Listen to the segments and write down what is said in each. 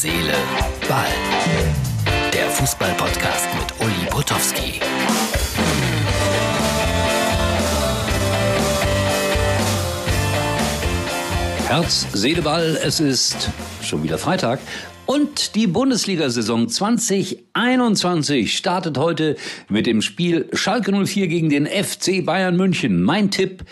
Seele, Ball. Der Fußball-Podcast mit Uli Potowski. Herz, Seele, Ball, es ist schon wieder Freitag. Und die Bundesliga-Saison 2021 startet heute mit dem Spiel Schalke 04 gegen den FC Bayern München. Mein Tipp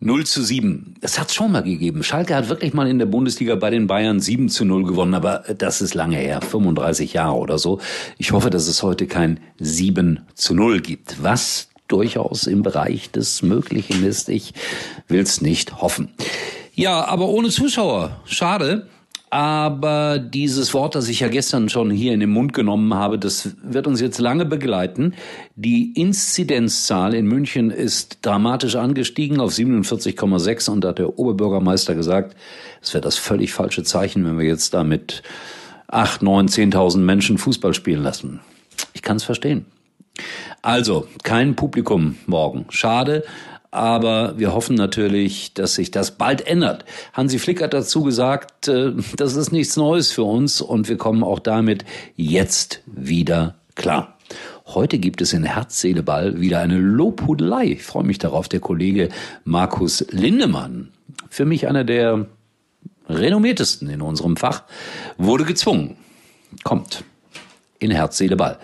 0 zu 7. Es hat schon mal gegeben. Schalke hat wirklich mal in der Bundesliga bei den Bayern 7 zu 0 gewonnen, aber das ist lange her, 35 Jahre oder so. Ich hoffe, dass es heute kein 7 zu 0 gibt, was durchaus im Bereich des Möglichen ist. Ich will's nicht hoffen. Ja, aber ohne Zuschauer. Schade. Aber dieses Wort, das ich ja gestern schon hier in den Mund genommen habe, das wird uns jetzt lange begleiten. Die Inzidenzzahl in München ist dramatisch angestiegen auf 47,6 und da hat der Oberbürgermeister gesagt, es wäre das völlig falsche Zeichen, wenn wir jetzt da mit 8, 9, 10.000 Menschen Fußball spielen lassen. Ich kann es verstehen. Also, kein Publikum morgen. Schade, aber wir hoffen natürlich, dass sich das bald ändert. Hansi Flick hat dazu gesagt, äh, das ist nichts Neues für uns und wir kommen auch damit jetzt wieder klar. Heute gibt es in Herz, Ball wieder eine Lobhudelei. Ich freue mich darauf. Der Kollege Markus Lindemann, für mich einer der renommiertesten in unserem Fach, wurde gezwungen. Kommt in Herz, Ball.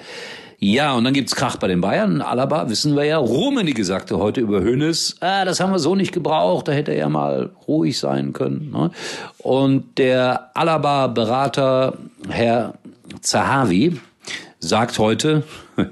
Ja, und dann gibt's Krach bei den Bayern. Alaba, wissen wir ja. Rummenigge sagte heute über Hönes, ah, das haben wir so nicht gebraucht, da hätte er ja mal ruhig sein können. Ne? Und der Alaba-Berater, Herr Zahavi, sagt heute,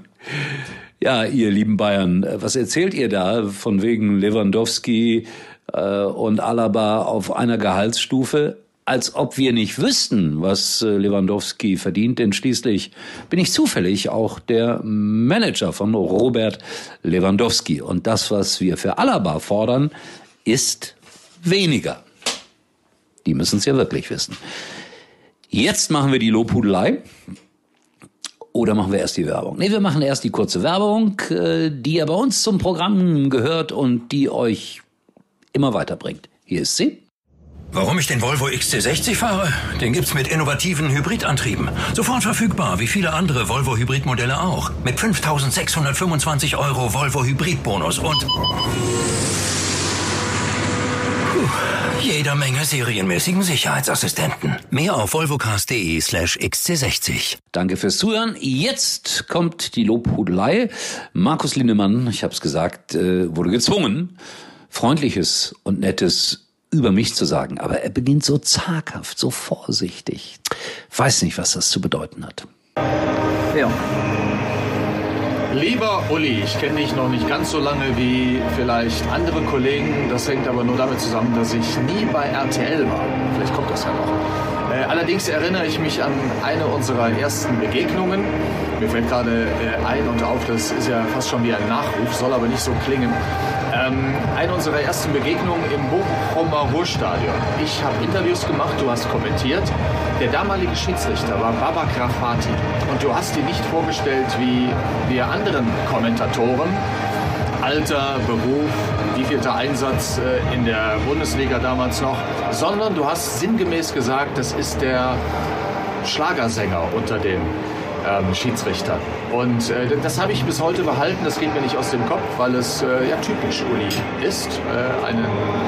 ja, ihr lieben Bayern, was erzählt ihr da von wegen Lewandowski äh, und Alaba auf einer Gehaltsstufe? Als ob wir nicht wüssten, was äh, Lewandowski verdient, denn schließlich bin ich zufällig auch der Manager von Robert Lewandowski. Und das, was wir für Alaba fordern, ist weniger. Die müssen es ja wirklich wissen. Jetzt machen wir die Lobhudelei. Oder machen wir erst die Werbung? Nee, wir machen erst die kurze Werbung, äh, die ja bei uns zum Programm gehört und die euch immer weiterbringt. Hier ist sie. Warum ich den Volvo XC60 fahre? Den gibt's mit innovativen Hybridantrieben. Sofort verfügbar, wie viele andere Volvo Hybridmodelle auch. Mit 5625 Euro Volvo Hybridbonus und puh, jeder Menge serienmäßigen Sicherheitsassistenten. Mehr auf volvocars.de slash XC60. Danke fürs Zuhören. Jetzt kommt die Lobhudelei. Markus Lindemann, ich habe es gesagt, äh, wurde gezwungen, freundliches und nettes über mich zu sagen, aber er beginnt so zaghaft, so vorsichtig. Weiß nicht, was das zu bedeuten hat. Ja. Lieber Uli, ich kenne dich noch nicht ganz so lange wie vielleicht andere Kollegen. Das hängt aber nur damit zusammen, dass ich nie bei RTL war. Vielleicht kommt das ja noch. Äh, allerdings erinnere ich mich an eine unserer ersten Begegnungen. Mir fällt gerade äh, ein und auf, das ist ja fast schon wie ein Nachruf, soll aber nicht so klingen. Ähm, eine unserer ersten Begegnungen im Bochumer Ruhrstadion. Ich habe Interviews gemacht, du hast kommentiert. Der damalige Schiedsrichter war Baba Grafati. Und du hast ihn nicht vorgestellt wie wir anderen Kommentatoren. Alter, Beruf, wievielter Einsatz äh, in der Bundesliga damals noch, sondern du hast sinngemäß gesagt, das ist der Schlagersänger unter den ähm, Schiedsrichter. Und äh, das habe ich bis heute behalten, das geht mir nicht aus dem Kopf, weil es äh, ja typisch Uli ist, äh, einen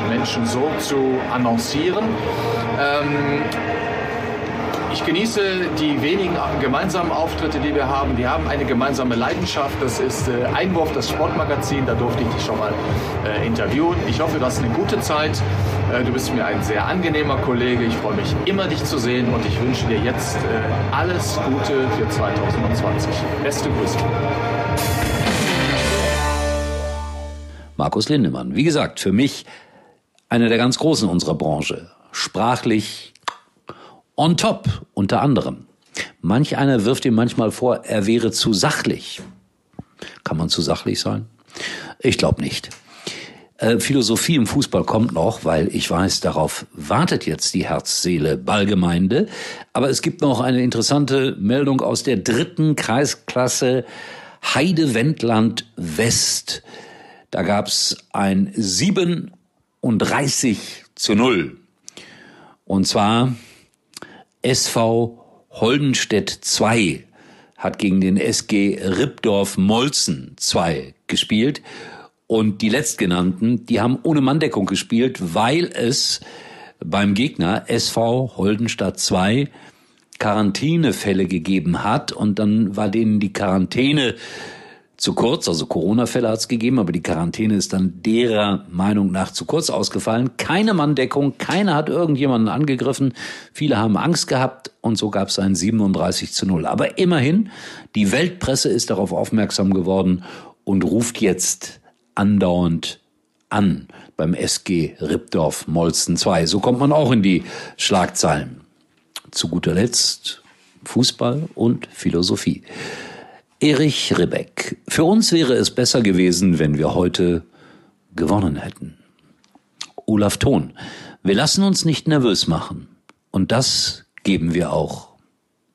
Menschen so zu annoncieren. Ähm, ich genieße die wenigen gemeinsamen Auftritte, die wir haben. Wir haben eine gemeinsame Leidenschaft. Das ist äh, Einwurf, das Sportmagazin. Da durfte ich dich schon mal äh, interviewen. Ich hoffe, du hast eine gute Zeit. Äh, du bist mir ein sehr angenehmer Kollege. Ich freue mich immer, dich zu sehen und ich wünsche dir jetzt äh, alles Gute für 2020. Beste Grüße. Markus Lindemann. Wie gesagt, für mich einer der ganz Großen unserer Branche. Sprachlich on top, unter anderem. Manch einer wirft ihm manchmal vor, er wäre zu sachlich. Kann man zu sachlich sein? Ich glaube nicht. Äh, Philosophie im Fußball kommt noch, weil ich weiß, darauf wartet jetzt die Herz-Seele-Ballgemeinde. Aber es gibt noch eine interessante Meldung aus der dritten Kreisklasse Heide-Wendland West. Da gab's ein 37 zu 0. Und zwar SV Holdenstedt 2 hat gegen den SG Rippdorf Molzen 2 gespielt. Und die letztgenannten, die haben ohne Manndeckung gespielt, weil es beim Gegner SV Holdenstadt 2 Quarantänefälle gegeben hat. Und dann war denen die Quarantäne zu kurz, also Corona-Fälle hat es gegeben, aber die Quarantäne ist dann derer Meinung nach zu kurz ausgefallen. Keine Manndeckung, keiner hat irgendjemanden angegriffen. Viele haben Angst gehabt und so gab es ein 37 zu 0. Aber immerhin, die Weltpresse ist darauf aufmerksam geworden und ruft jetzt andauernd an beim SG Rippdorf Molsten 2. So kommt man auch in die Schlagzeilen. Zu guter Letzt Fußball und Philosophie. Erich Ribbeck. Für uns wäre es besser gewesen, wenn wir heute gewonnen hätten. Olaf Thon. Wir lassen uns nicht nervös machen. Und das geben wir auch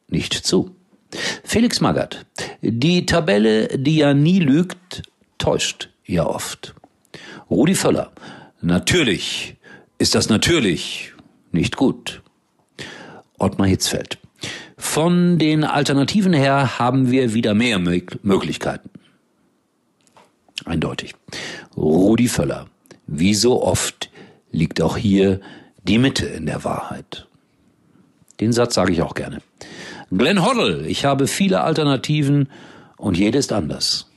nicht zu. Felix Magath. Die Tabelle, die ja nie lügt, täuscht ja oft. Rudi Völler. Natürlich ist das natürlich nicht gut. Ottmar Hitzfeld. Von den Alternativen her haben wir wieder mehr Möglichkeiten. Eindeutig. Rudi Völler. Wie so oft liegt auch hier die Mitte in der Wahrheit. Den Satz sage ich auch gerne. Glenn Hoddle. Ich habe viele Alternativen und jede ist anders.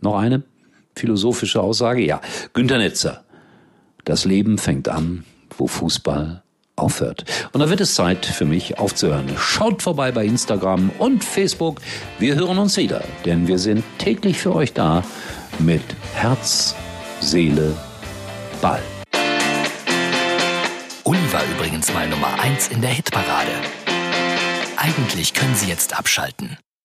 Noch eine philosophische Aussage? Ja. Günter Netzer. Das Leben fängt an, wo Fußball aufhört. Und da wird es Zeit für mich aufzuhören. Schaut vorbei bei Instagram und Facebook. Wir hören uns wieder, denn wir sind täglich für euch da mit Herz, Seele, Ball. Uli war übrigens mal Nummer 1 in der Hitparade. Eigentlich können Sie jetzt abschalten.